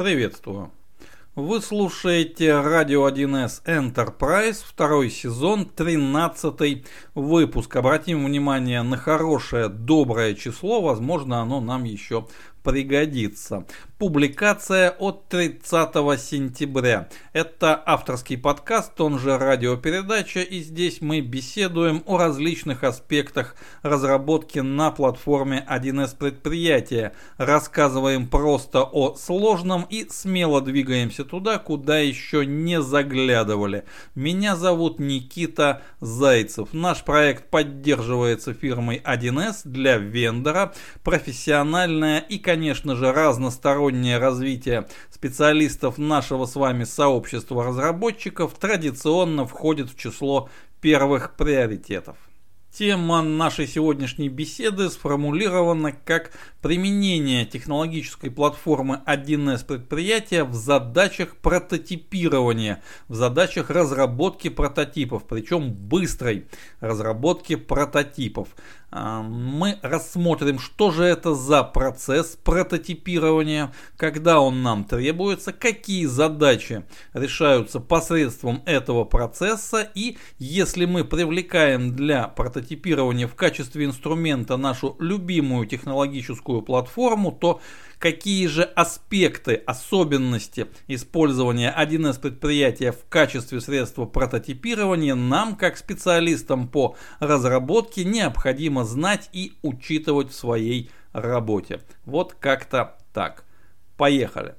Приветствую. Вы слушаете радио 1С Enterprise, второй сезон, 13 выпуск. Обратим внимание на хорошее, доброе число, возможно, оно нам еще пригодится. Публикация от 30 сентября. Это авторский подкаст, он же радиопередача, и здесь мы беседуем о различных аспектах разработки на платформе 1С предприятия. Рассказываем просто о сложном и смело двигаемся туда, куда еще не заглядывали. Меня зовут Никита Зайцев. Наш проект поддерживается фирмой 1С для вендора, профессиональная и, конечно же, разностороннее развитие специалистов нашего с вами сообщества разработчиков традиционно входит в число первых приоритетов. Тема нашей сегодняшней беседы сформулирована как применение технологической платформы 1С предприятия в задачах прототипирования, в задачах разработки прототипов, причем быстрой разработки прототипов. Мы рассмотрим, что же это за процесс прототипирования, когда он нам требуется, какие задачи решаются посредством этого процесса и если мы привлекаем для прототипирования в качестве инструмента нашу любимую технологическую платформу, то какие же аспекты, особенности использования 1С предприятия в качестве средства прототипирования нам, как специалистам по разработке, необходимо знать и учитывать в своей работе. Вот как-то так. Поехали.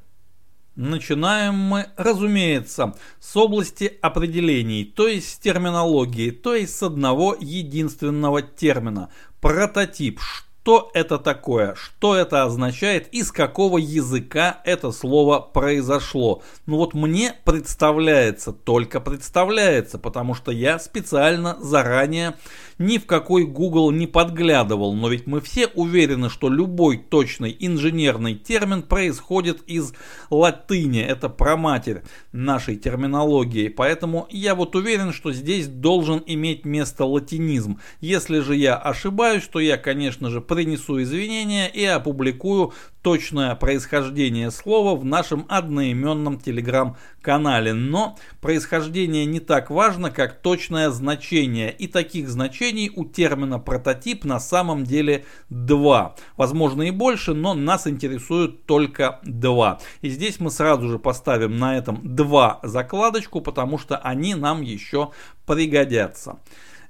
Начинаем мы, разумеется, с области определений, то есть с терминологии, то есть с одного единственного термина. Прототип. Что что это такое, что это означает, из какого языка это слово произошло. Ну вот мне представляется, только представляется, потому что я специально заранее ни в какой Google не подглядывал, но ведь мы все уверены, что любой точный инженерный термин происходит из латыни, это проматерь нашей терминологии, поэтому я вот уверен, что здесь должен иметь место латинизм. Если же я ошибаюсь, то я, конечно же, принесу извинения и опубликую точное происхождение слова в нашем одноименном телеграм-канале. Но происхождение не так важно, как точное значение. И таких значений у термина прототип на самом деле два. Возможно и больше, но нас интересует только два. И здесь мы сразу же поставим на этом два закладочку, потому что они нам еще пригодятся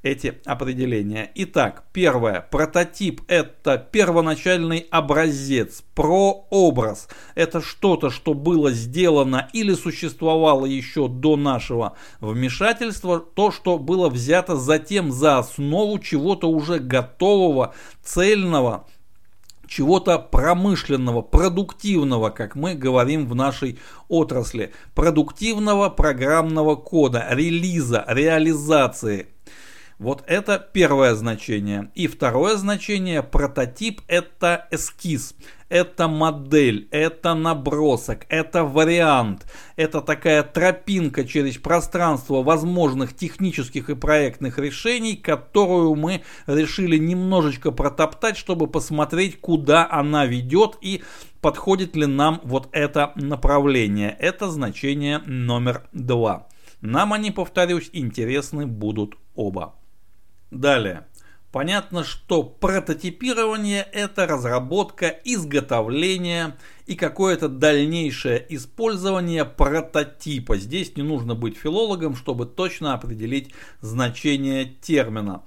эти определения. Итак, первое. Прототип – это первоначальный образец, прообраз. Это что-то, что было сделано или существовало еще до нашего вмешательства, то, что было взято затем за основу чего-то уже готового, цельного, чего-то промышленного, продуктивного, как мы говорим в нашей отрасли, продуктивного программного кода, релиза, реализации. Вот это первое значение. И второе значение, прототип, это эскиз, это модель, это набросок, это вариант, это такая тропинка через пространство возможных технических и проектных решений, которую мы решили немножечко протоптать, чтобы посмотреть, куда она ведет и подходит ли нам вот это направление. Это значение номер два. Нам они, повторюсь, интересны будут оба. Далее. Понятно, что прототипирование – это разработка, изготовление и какое-то дальнейшее использование прототипа. Здесь не нужно быть филологом, чтобы точно определить значение термина.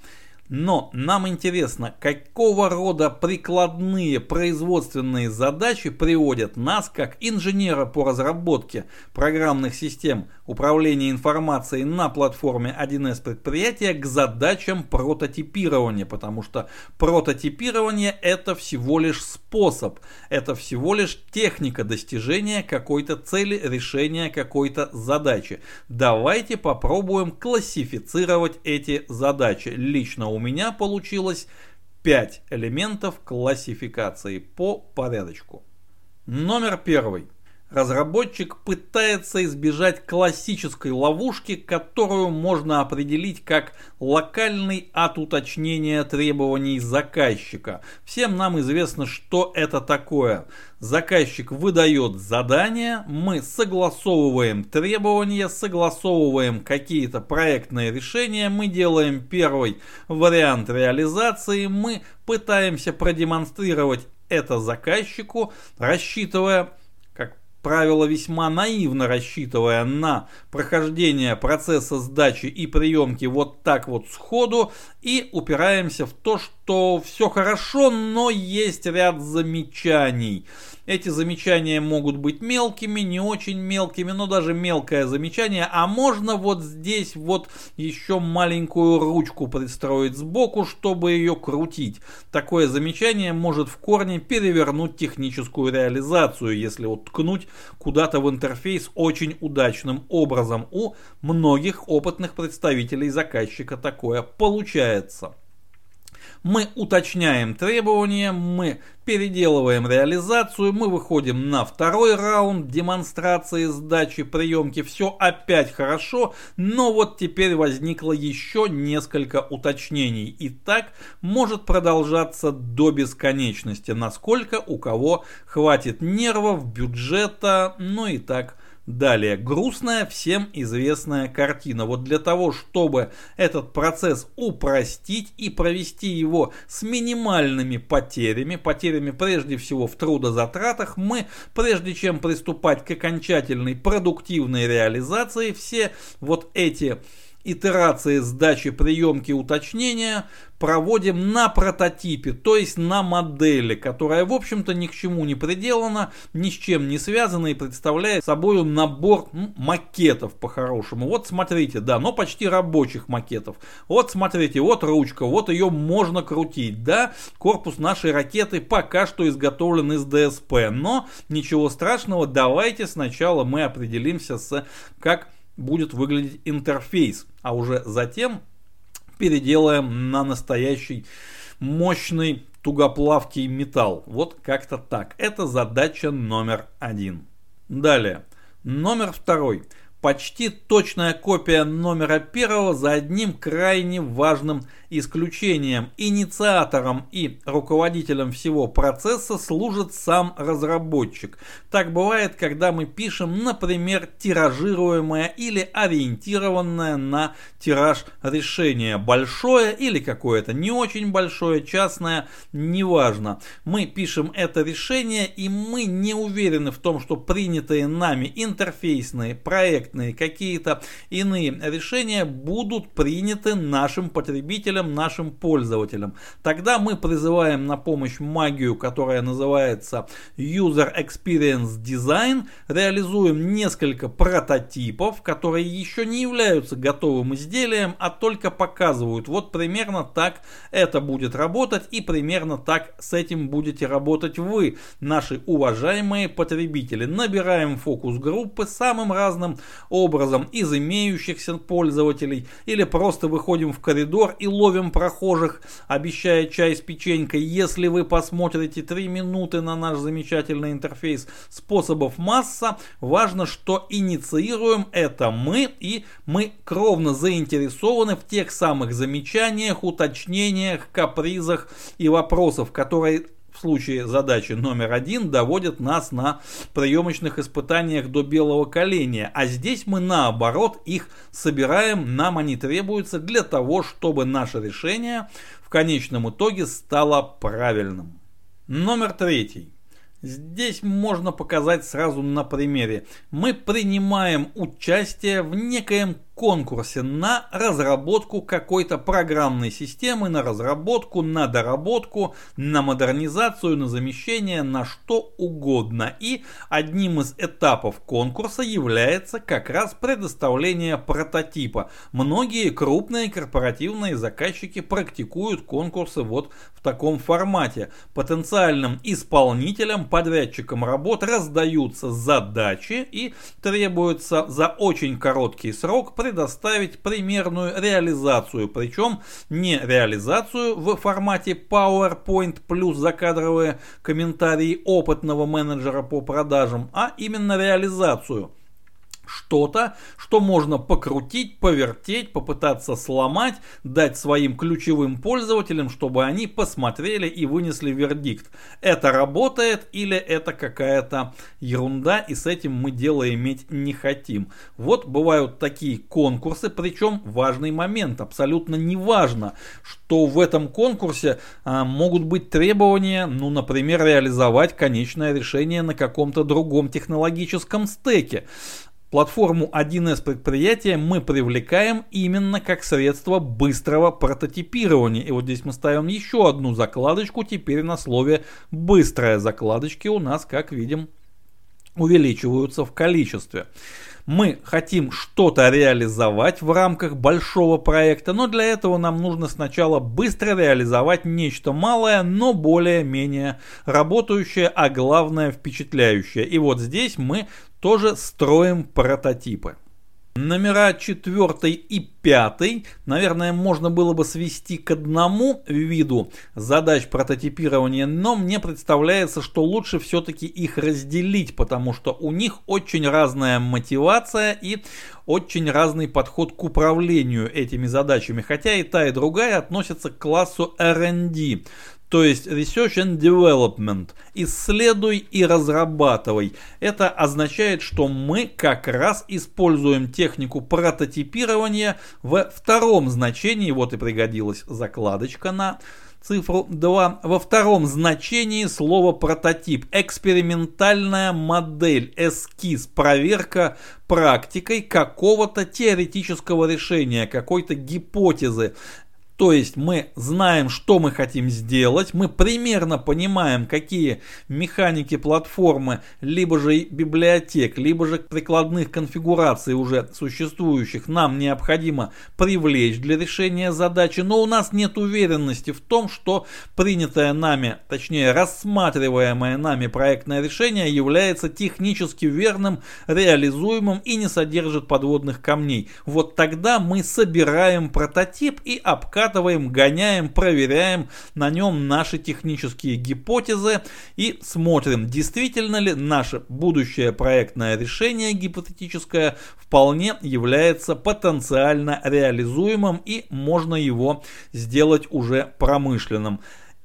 Но нам интересно, какого рода прикладные производственные задачи приводят нас, как инженера по разработке программных систем управления информацией на платформе 1С предприятия, к задачам прототипирования. Потому что прототипирование это всего лишь способ, это всего лишь техника достижения какой-то цели, решения какой-то задачи. Давайте попробуем классифицировать эти задачи. Лично у меня получилось 5 элементов классификации по порядочку. Номер первый. Разработчик пытается избежать классической ловушки, которую можно определить как локальный от уточнения требований заказчика. Всем нам известно, что это такое. Заказчик выдает задание, мы согласовываем требования, согласовываем какие-то проектные решения, мы делаем первый вариант реализации, мы пытаемся продемонстрировать это заказчику, рассчитывая правило, весьма наивно рассчитывая на прохождение процесса сдачи и приемки вот так вот сходу и упираемся в то, что все хорошо, но есть ряд замечаний. Эти замечания могут быть мелкими, не очень мелкими, но даже мелкое замечание. А можно вот здесь вот еще маленькую ручку пристроить сбоку, чтобы ее крутить. Такое замечание может в корне перевернуть техническую реализацию, если вот ткнуть куда-то в интерфейс очень удачным образом. У многих опытных представителей заказчика такое получается мы уточняем требования, мы переделываем реализацию, мы выходим на второй раунд демонстрации сдачи приемки, все опять хорошо, но вот теперь возникло еще несколько уточнений, и так может продолжаться до бесконечности, насколько у кого хватит нервов, бюджета, ну и так Далее, грустная, всем известная картина. Вот для того, чтобы этот процесс упростить и провести его с минимальными потерями, потерями прежде всего в трудозатратах, мы, прежде чем приступать к окончательной продуктивной реализации, все вот эти итерации сдачи приемки уточнения проводим на прототипе, то есть на модели, которая в общем-то ни к чему не приделана, ни с чем не связана и представляет собой набор ну, макетов по-хорошему. Вот смотрите, да, но почти рабочих макетов. Вот смотрите, вот ручка, вот ее можно крутить, да, корпус нашей ракеты пока что изготовлен из ДСП, но ничего страшного, давайте сначала мы определимся с как будет выглядеть интерфейс, а уже затем переделаем на настоящий мощный тугоплавкий металл. Вот как-то так. Это задача номер один. Далее. Номер второй почти точная копия номера первого за одним крайне важным исключением. Инициатором и руководителем всего процесса служит сам разработчик. Так бывает, когда мы пишем, например, тиражируемое или ориентированное на тираж решение. Большое или какое-то не очень большое, частное, неважно. Мы пишем это решение и мы не уверены в том, что принятые нами интерфейсные проекты проектные, какие-то иные решения будут приняты нашим потребителям, нашим пользователям. Тогда мы призываем на помощь магию, которая называется User Experience Design, реализуем несколько прототипов, которые еще не являются готовым изделием, а только показывают, вот примерно так это будет работать и примерно так с этим будете работать вы, наши уважаемые потребители. Набираем фокус группы самым разным образом из имеющихся пользователей или просто выходим в коридор и ловим прохожих, обещая чай с печенькой. Если вы посмотрите 3 минуты на наш замечательный интерфейс, способов масса, важно, что инициируем это мы и мы кровно заинтересованы в тех самых замечаниях, уточнениях, капризах и вопросах, которые случае задачи номер один доводят нас на приемочных испытаниях до белого коленя, а здесь мы наоборот их собираем, нам они требуются для того, чтобы наше решение в конечном итоге стало правильным. Номер третий. Здесь можно показать сразу на примере. Мы принимаем участие в некоем конкурсе на разработку какой-то программной системы, на разработку, на доработку, на модернизацию, на замещение, на что угодно. И одним из этапов конкурса является как раз предоставление прототипа. Многие крупные корпоративные заказчики практикуют конкурсы вот в таком формате. Потенциальным исполнителям, подрядчикам работ раздаются задачи и требуется за очень короткий срок предоставить примерную реализацию, причем не реализацию в формате PowerPoint плюс закадровые комментарии опытного менеджера по продажам, а именно реализацию – что-то, что можно покрутить, повертеть, попытаться сломать, дать своим ключевым пользователям, чтобы они посмотрели и вынесли вердикт. Это работает или это какая-то ерунда, и с этим мы дело иметь не хотим. Вот бывают такие конкурсы, причем важный момент, абсолютно не важно, что в этом конкурсе а, могут быть требования, ну, например, реализовать конечное решение на каком-то другом технологическом стеке. Платформу 1С предприятия мы привлекаем именно как средство быстрого прототипирования. И вот здесь мы ставим еще одну закладочку, теперь на слове «быстрая». Закладочки у нас, как видим, увеличиваются в количестве. Мы хотим что-то реализовать в рамках большого проекта, но для этого нам нужно сначала быстро реализовать нечто малое, но более-менее работающее, а главное впечатляющее. И вот здесь мы тоже строим прототипы. Номера 4 и 5, наверное, можно было бы свести к одному виду задач прототипирования, но мне представляется, что лучше все-таки их разделить, потому что у них очень разная мотивация и очень разный подход к управлению этими задачами, хотя и та, и другая относятся к классу R&D то есть Research and Development. Исследуй и разрабатывай. Это означает, что мы как раз используем технику прототипирования в втором значении. Вот и пригодилась закладочка на цифру 2. Во втором значении слово прототип. Экспериментальная модель, эскиз, проверка практикой какого-то теоретического решения, какой-то гипотезы. То есть мы знаем, что мы хотим сделать, мы примерно понимаем, какие механики платформы, либо же библиотек, либо же прикладных конфигураций уже существующих нам необходимо привлечь для решения задачи, но у нас нет уверенности в том, что принятое нами, точнее рассматриваемое нами проектное решение является технически верным, реализуемым и не содержит подводных камней. Вот тогда мы собираем прототип и обкатываем обкатываем, гоняем, проверяем на нем наши технические гипотезы и смотрим, действительно ли наше будущее проектное решение гипотетическое вполне является потенциально реализуемым и можно его сделать уже промышленным.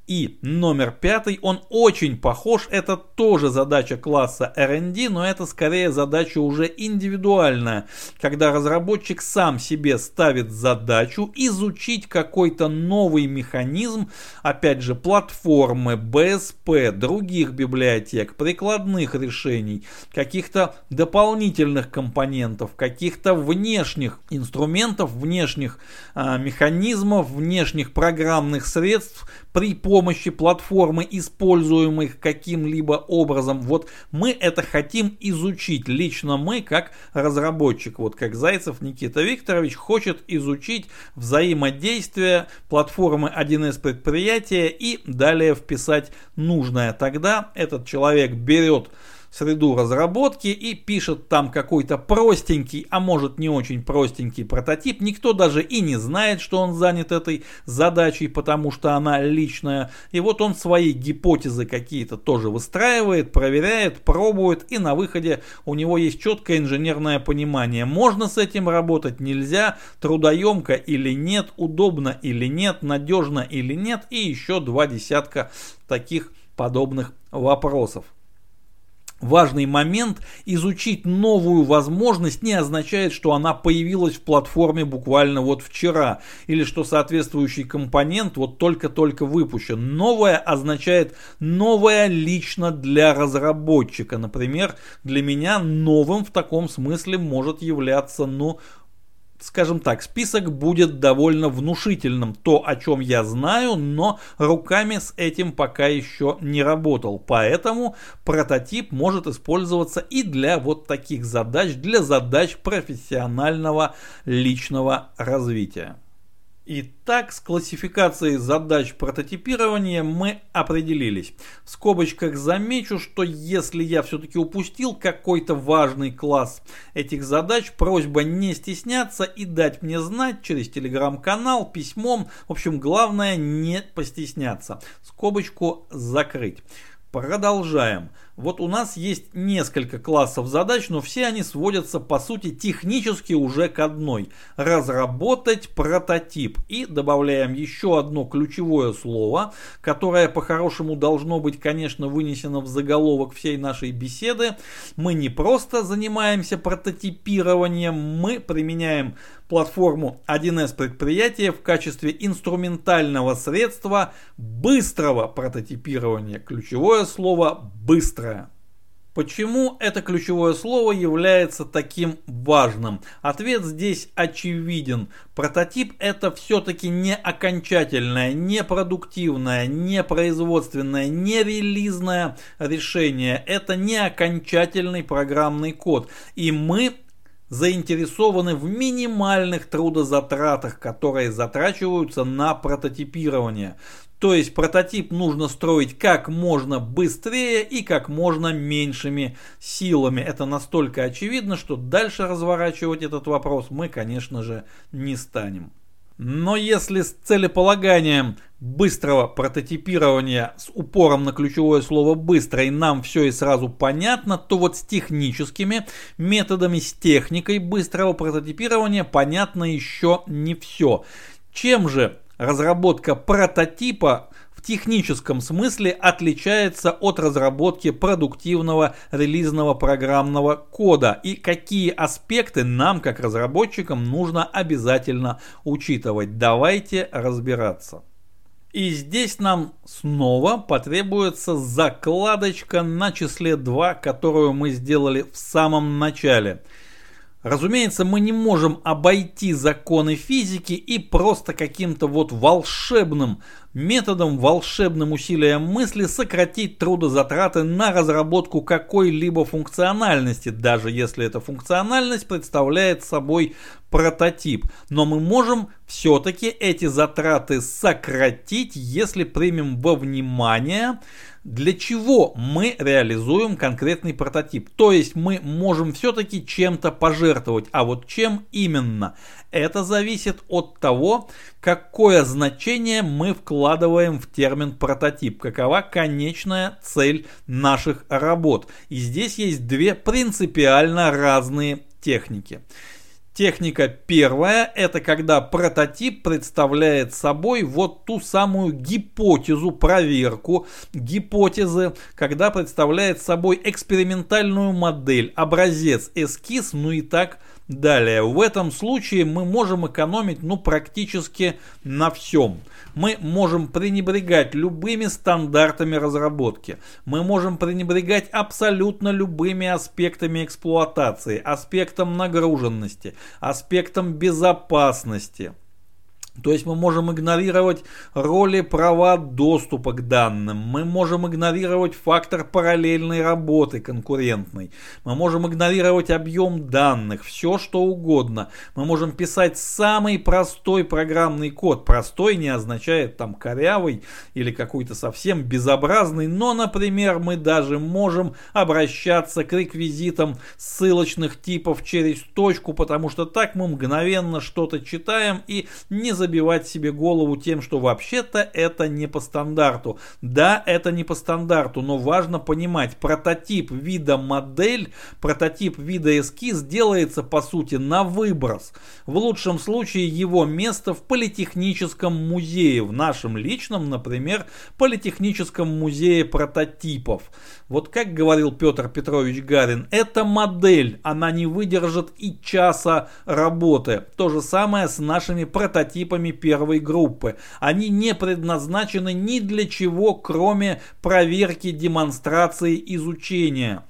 И номер пятый, он очень похож, это тоже задача класса R&D, но это скорее задача уже индивидуальная, когда разработчик сам себе ставит задачу изучить какой-то новый механизм, опять же, платформы, БСП, других библиотек, прикладных решений, каких-то дополнительных компонентов, каких-то внешних инструментов, внешних а, механизмов, внешних программных средств при помощи платформы, используемых каким-либо образом. Вот мы это хотим изучить. Лично мы, как разработчик, вот как Зайцев Никита Викторович, хочет изучить взаимодействие платформы 1С предприятия и далее вписать нужное. Тогда этот человек берет среду разработки и пишет там какой-то простенький, а может не очень простенький прототип. Никто даже и не знает, что он занят этой задачей, потому что она личная. И вот он свои гипотезы какие-то тоже выстраивает, проверяет, пробует, и на выходе у него есть четкое инженерное понимание. Можно с этим работать, нельзя, трудоемко или нет, удобно или нет, надежно или нет, и еще два десятка таких подобных вопросов. Важный момент – изучить новую возможность не означает, что она появилась в платформе буквально вот вчера, или что соответствующий компонент вот только-только выпущен. Новое означает новое лично для разработчика. Например, для меня новым в таком смысле может являться ну, скажем так, список будет довольно внушительным. То, о чем я знаю, но руками с этим пока еще не работал. Поэтому прототип может использоваться и для вот таких задач, для задач профессионального личного развития. Итак, с классификацией задач прототипирования мы определились. В скобочках замечу, что если я все-таки упустил какой-то важный класс этих задач, просьба не стесняться и дать мне знать через телеграм-канал, письмом. В общем, главное не постесняться. Скобочку закрыть. Продолжаем. Вот у нас есть несколько классов задач, но все они сводятся по сути технически уже к одной. Разработать прототип. И добавляем еще одно ключевое слово, которое по-хорошему должно быть, конечно, вынесено в заголовок всей нашей беседы. Мы не просто занимаемся прототипированием, мы применяем платформу 1С предприятия в качестве инструментального средства быстрого прототипирования. Ключевое слово «быстрое». Почему это ключевое слово является таким важным? Ответ здесь очевиден. Прототип это все-таки не окончательное, не продуктивное, не производственное, не релизное решение. Это не окончательный программный код. И мы заинтересованы в минимальных трудозатратах, которые затрачиваются на прототипирование. То есть прототип нужно строить как можно быстрее и как можно меньшими силами. Это настолько очевидно, что дальше разворачивать этот вопрос мы, конечно же, не станем. Но если с целеполаганием быстрого прототипирования с упором на ключевое слово «быстро» и нам все и сразу понятно, то вот с техническими методами, с техникой быстрого прототипирования понятно еще не все. Чем же разработка прототипа в техническом смысле отличается от разработки продуктивного релизного программного кода и какие аспекты нам, как разработчикам, нужно обязательно учитывать. Давайте разбираться. И здесь нам снова потребуется закладочка на числе 2, которую мы сделали в самом начале – Разумеется, мы не можем обойти законы физики и просто каким-то вот волшебным методом, волшебным усилием мысли сократить трудозатраты на разработку какой-либо функциональности, даже если эта функциональность представляет собой прототип. Но мы можем все-таки эти затраты сократить, если примем во внимание для чего мы реализуем конкретный прототип. То есть мы можем все-таки чем-то пожертвовать. А вот чем именно? Это зависит от того, какое значение мы вкладываем в термин прототип, какова конечная цель наших работ. И здесь есть две принципиально разные техники. Техника первая – это когда прототип представляет собой вот ту самую гипотезу, проверку гипотезы, когда представляет собой экспериментальную модель, образец, эскиз, ну и так далее. В этом случае мы можем экономить ну практически на всем мы можем пренебрегать любыми стандартами разработки. Мы можем пренебрегать абсолютно любыми аспектами эксплуатации, аспектом нагруженности, аспектом безопасности. То есть мы можем игнорировать роли права доступа к данным, мы можем игнорировать фактор параллельной работы конкурентной, мы можем игнорировать объем данных, все что угодно. Мы можем писать самый простой программный код. Простой не означает там корявый или какой-то совсем безобразный, но, например, мы даже можем обращаться к реквизитам ссылочных типов через точку, потому что так мы мгновенно что-то читаем и не забываем забивать себе голову тем, что вообще-то это не по стандарту. Да, это не по стандарту, но важно понимать, прототип вида модель, прототип вида эскиз делается по сути на выброс. В лучшем случае его место в политехническом музее, в нашем личном, например, политехническом музее прототипов. Вот как говорил Петр Петрович Гарин, эта модель, она не выдержит и часа работы. То же самое с нашими прототипами группами первой группы. Они не предназначены ни для чего, кроме проверки, демонстрации, изучения.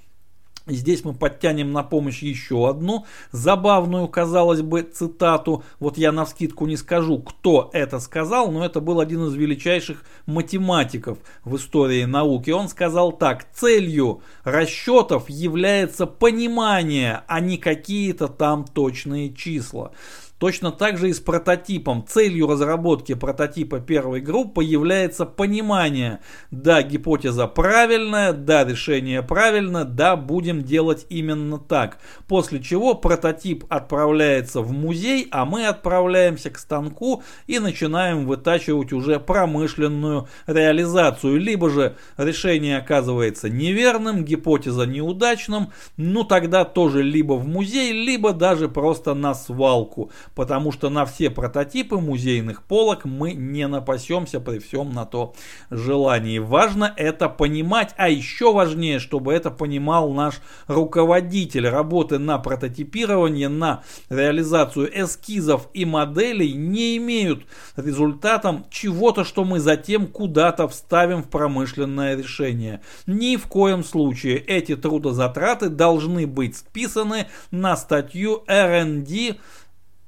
Здесь мы подтянем на помощь еще одну забавную, казалось бы, цитату. Вот я на вскидку не скажу, кто это сказал, но это был один из величайших математиков в истории науки. Он сказал так, целью расчетов является понимание, а не какие-то там точные числа. Точно так же и с прототипом. Целью разработки прототипа первой группы является понимание, да, гипотеза правильная, да, решение правильно, да, будем делать именно так. После чего прототип отправляется в музей, а мы отправляемся к станку и начинаем вытачивать уже промышленную реализацию. Либо же решение оказывается неверным, гипотеза неудачным, ну тогда тоже либо в музей, либо даже просто на свалку, потому что на все прототипы музейных полок мы не напасемся при всем на то желании. Важно это понимать, а еще важнее, чтобы это понимал наш руководитель работы на прототипирование, на реализацию эскизов и моделей не имеют результатом чего-то, что мы затем куда-то вставим в промышленное решение. Ни в коем случае эти трудозатраты должны быть списаны на статью R&D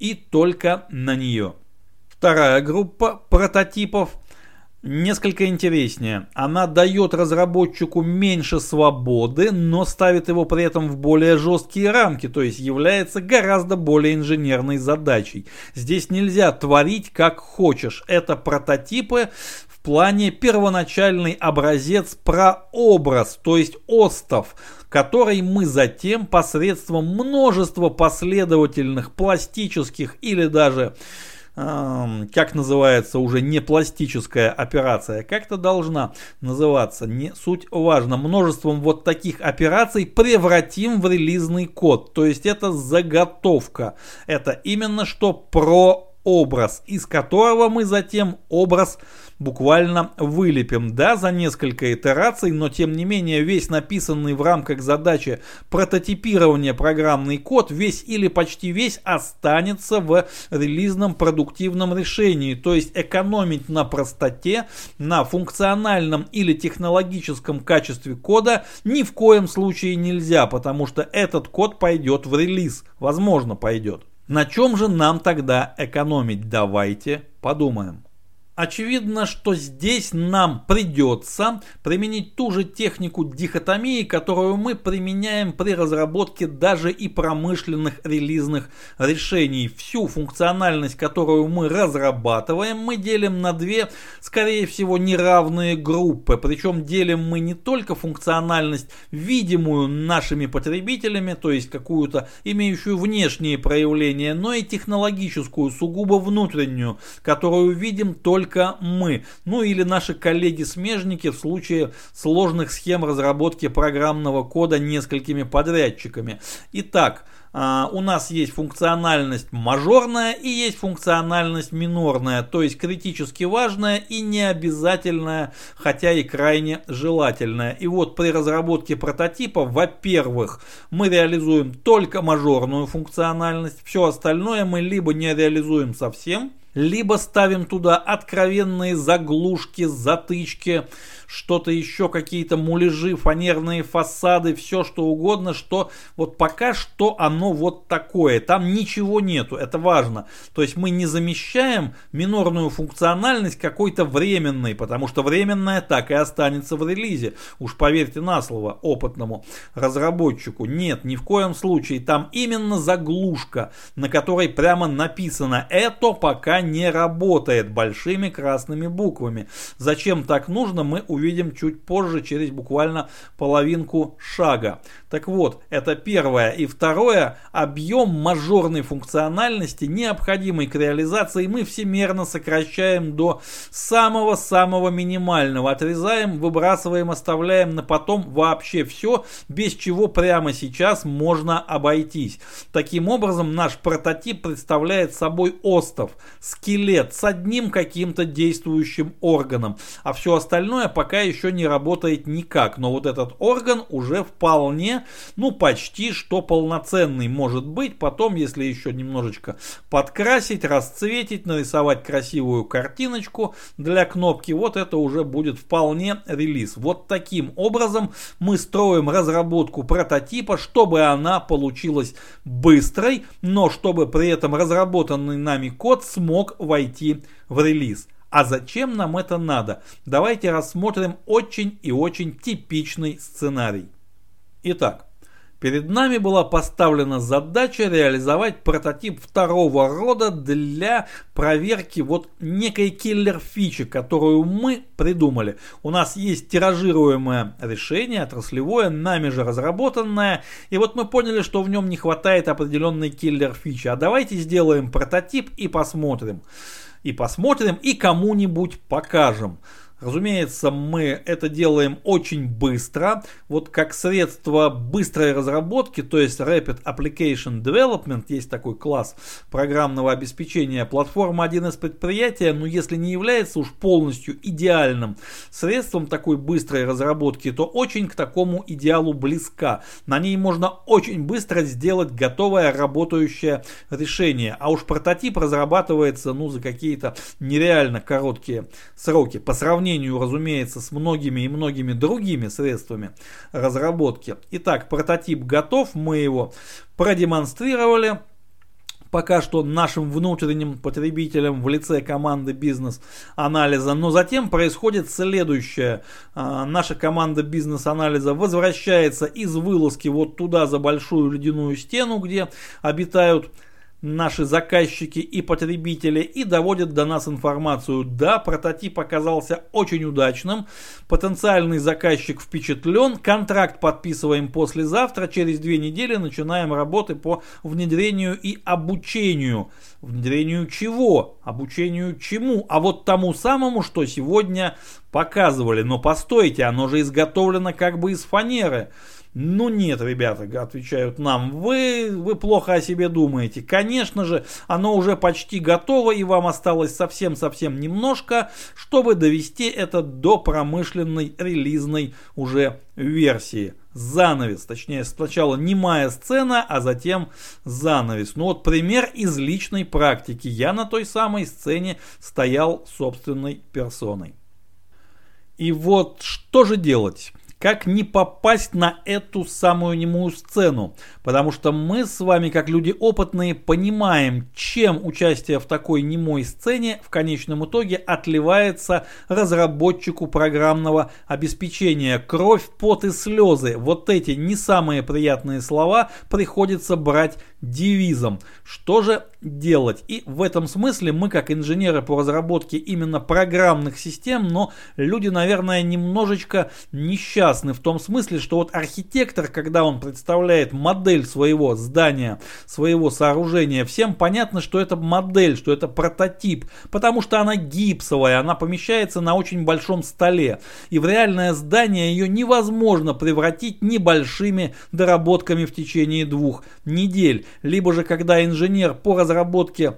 и только на нее. Вторая группа прототипов несколько интереснее. Она дает разработчику меньше свободы, но ставит его при этом в более жесткие рамки, то есть является гораздо более инженерной задачей. Здесь нельзя творить как хочешь. Это прототипы плане первоначальный образец прообраз, то есть остов, который мы затем посредством множества последовательных пластических или даже как называется уже не пластическая операция, как-то должна называться, не суть важно, множеством вот таких операций превратим в релизный код, то есть это заготовка, это именно что про образ, из которого мы затем образ буквально вылепим. Да, за несколько итераций, но тем не менее весь написанный в рамках задачи прототипирования программный код, весь или почти весь останется в релизном продуктивном решении. То есть экономить на простоте, на функциональном или технологическом качестве кода ни в коем случае нельзя, потому что этот код пойдет в релиз. Возможно, пойдет. На чем же нам тогда экономить? Давайте подумаем. Очевидно, что здесь нам придется применить ту же технику дихотомии, которую мы применяем при разработке даже и промышленных релизных решений. Всю функциональность, которую мы разрабатываем, мы делим на две, скорее всего, неравные группы. Причем делим мы не только функциональность, видимую нашими потребителями, то есть какую-то имеющую внешние проявления, но и технологическую, сугубо внутреннюю, которую видим только только мы, ну или наши коллеги-смежники в случае сложных схем разработки программного кода несколькими подрядчиками. Итак, Uh, у нас есть функциональность мажорная и есть функциональность минорная, то есть критически важная и не обязательная, хотя и крайне желательная. И вот при разработке прототипа, во-первых, мы реализуем только мажорную функциональность, все остальное мы либо не реализуем совсем, либо ставим туда откровенные заглушки, затычки, что-то еще, какие-то муляжи, фанерные фасады, все что угодно, что вот пока что оно вот такое, там ничего нету, это важно. То есть мы не замещаем минорную функциональность какой-то временной, потому что временная так и останется в релизе. Уж поверьте на слово опытному разработчику. Нет, ни в коем случае, там именно заглушка, на которой прямо написано «это пока не работает» большими красными буквами. Зачем так нужно, мы увидим чуть позже, через буквально половинку шага. Так вот, это первое. И второе, объем мажорной функциональности, необходимый к реализации, мы всемерно сокращаем до самого-самого минимального. Отрезаем, выбрасываем, оставляем на потом вообще все, без чего прямо сейчас можно обойтись. Таким образом, наш прототип представляет собой остов, скелет с одним каким-то действующим органом, а все остальное пока еще не работает никак, но вот этот орган уже вполне, ну почти что полноценный может быть. Потом, если еще немножечко подкрасить, расцветить, нарисовать красивую картиночку для кнопки, вот это уже будет вполне релиз. Вот таким образом мы строим разработку прототипа, чтобы она получилась быстрой, но чтобы при этом разработанный нами код смог войти в релиз. А зачем нам это надо? Давайте рассмотрим очень и очень типичный сценарий. Итак, Перед нами была поставлена задача реализовать прототип второго рода для проверки вот некой киллер-фичи, которую мы придумали. У нас есть тиражируемое решение, отраслевое, нами же разработанное, и вот мы поняли, что в нем не хватает определенной киллер-фичи. А давайте сделаем прототип и посмотрим. И посмотрим, и кому-нибудь покажем. Разумеется, мы это делаем очень быстро. Вот как средство быстрой разработки, то есть Rapid Application Development, есть такой класс программного обеспечения. Платформа один из предприятий, но если не является уж полностью идеальным средством такой быстрой разработки, то очень к такому идеалу близка. На ней можно очень быстро сделать готовое работающее решение. А уж прототип разрабатывается ну, за какие-то нереально короткие сроки. По сравнению сравнению, разумеется, с многими и многими другими средствами разработки. Итак, прототип готов, мы его продемонстрировали пока что нашим внутренним потребителям в лице команды бизнес-анализа. Но затем происходит следующее. А, наша команда бизнес-анализа возвращается из вылазки вот туда за большую ледяную стену, где обитают наши заказчики и потребители и доводят до нас информацию. Да, прототип оказался очень удачным, потенциальный заказчик впечатлен, контракт подписываем послезавтра, через две недели начинаем работы по внедрению и обучению. Внедрению чего? Обучению чему? А вот тому самому, что сегодня показывали. Но постойте, оно же изготовлено как бы из фанеры. Ну нет, ребята, отвечают нам, вы, вы плохо о себе думаете. Конечно же, оно уже почти готово и вам осталось совсем-совсем немножко, чтобы довести это до промышленной релизной уже версии. Занавес, точнее сначала немая сцена, а затем занавес. Ну вот пример из личной практики. Я на той самой сцене стоял собственной персоной. И вот что же делать? Как не попасть на эту самую немую сцену. Потому что мы с вами, как люди опытные, понимаем, чем участие в такой немой сцене в конечном итоге отливается разработчику программного обеспечения. Кровь, пот и слезы. Вот эти не самые приятные слова приходится брать девизом. Что же делать? И в этом смысле мы, как инженеры по разработке именно программных систем, но люди, наверное, немножечко несчастны в том смысле, что вот архитектор, когда он представляет модель своего здания, своего сооружения, всем понятно, что это модель, что это прототип, потому что она гипсовая, она помещается на очень большом столе. И в реальное здание ее невозможно превратить небольшими доработками в течение двух недель либо же когда инженер по разработке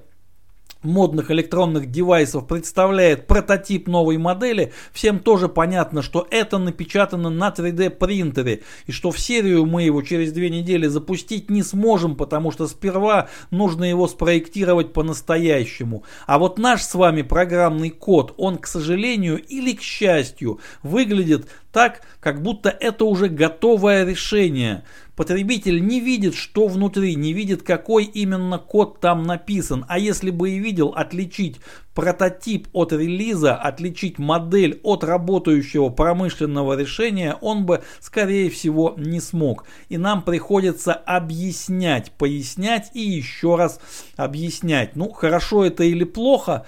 модных электронных девайсов представляет прототип новой модели, всем тоже понятно, что это напечатано на 3D принтере и что в серию мы его через две недели запустить не сможем, потому что сперва нужно его спроектировать по-настоящему. А вот наш с вами программный код, он, к сожалению или к счастью, выглядит так, как будто это уже готовое решение. Потребитель не видит, что внутри, не видит, какой именно код там написан. А если бы и видел, отличить прототип от релиза, отличить модель от работающего промышленного решения, он бы, скорее всего, не смог. И нам приходится объяснять, пояснять и еще раз объяснять. Ну, хорошо это или плохо,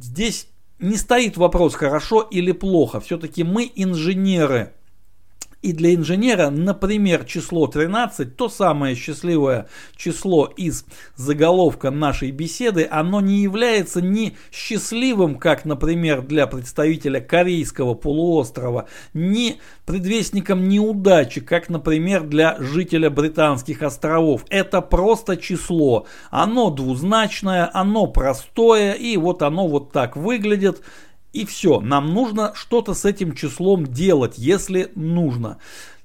здесь не стоит вопрос, хорошо или плохо. Все-таки мы инженеры, и для инженера, например, число 13, то самое счастливое число из заголовка нашей беседы, оно не является ни счастливым, как, например, для представителя Корейского полуострова, ни предвестником неудачи, как, например, для жителя Британских островов. Это просто число. Оно двузначное, оно простое, и вот оно вот так выглядит. И все, нам нужно что-то с этим числом делать, если нужно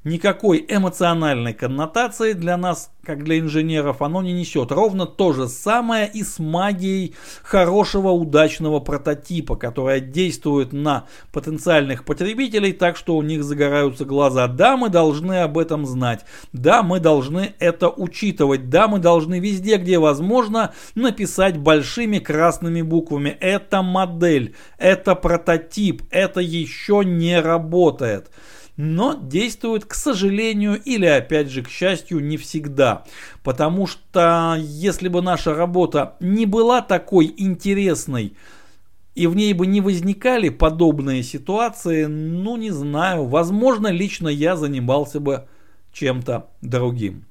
никакой эмоциональной коннотации для нас, как для инженеров, оно не несет. Ровно то же самое и с магией хорошего, удачного прототипа, которая действует на потенциальных потребителей так, что у них загораются глаза. Да, мы должны об этом знать. Да, мы должны это учитывать. Да, мы должны везде, где возможно, написать большими красными буквами. Это модель, это прототип, это еще не работает. Но действует, к сожалению, или опять же, к счастью, не всегда. Потому что если бы наша работа не была такой интересной, и в ней бы не возникали подобные ситуации, ну не знаю, возможно, лично я занимался бы чем-то другим.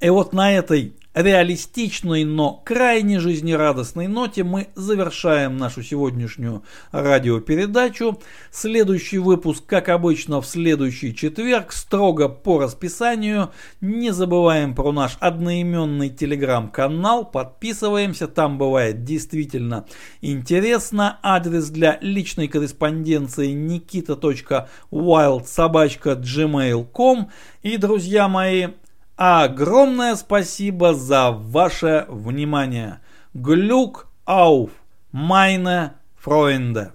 И вот на этой реалистичной, но крайне жизнерадостной ноте мы завершаем нашу сегодняшнюю радиопередачу. Следующий выпуск, как обычно, в следующий четверг, строго по расписанию. Не забываем про наш одноименный телеграм-канал, подписываемся, там бывает действительно интересно. Адрес для личной корреспонденции nikita.wildsobachka.gmail.com И, друзья мои, Огромное спасибо за ваше внимание. Глюк ауф, майне Фройнде.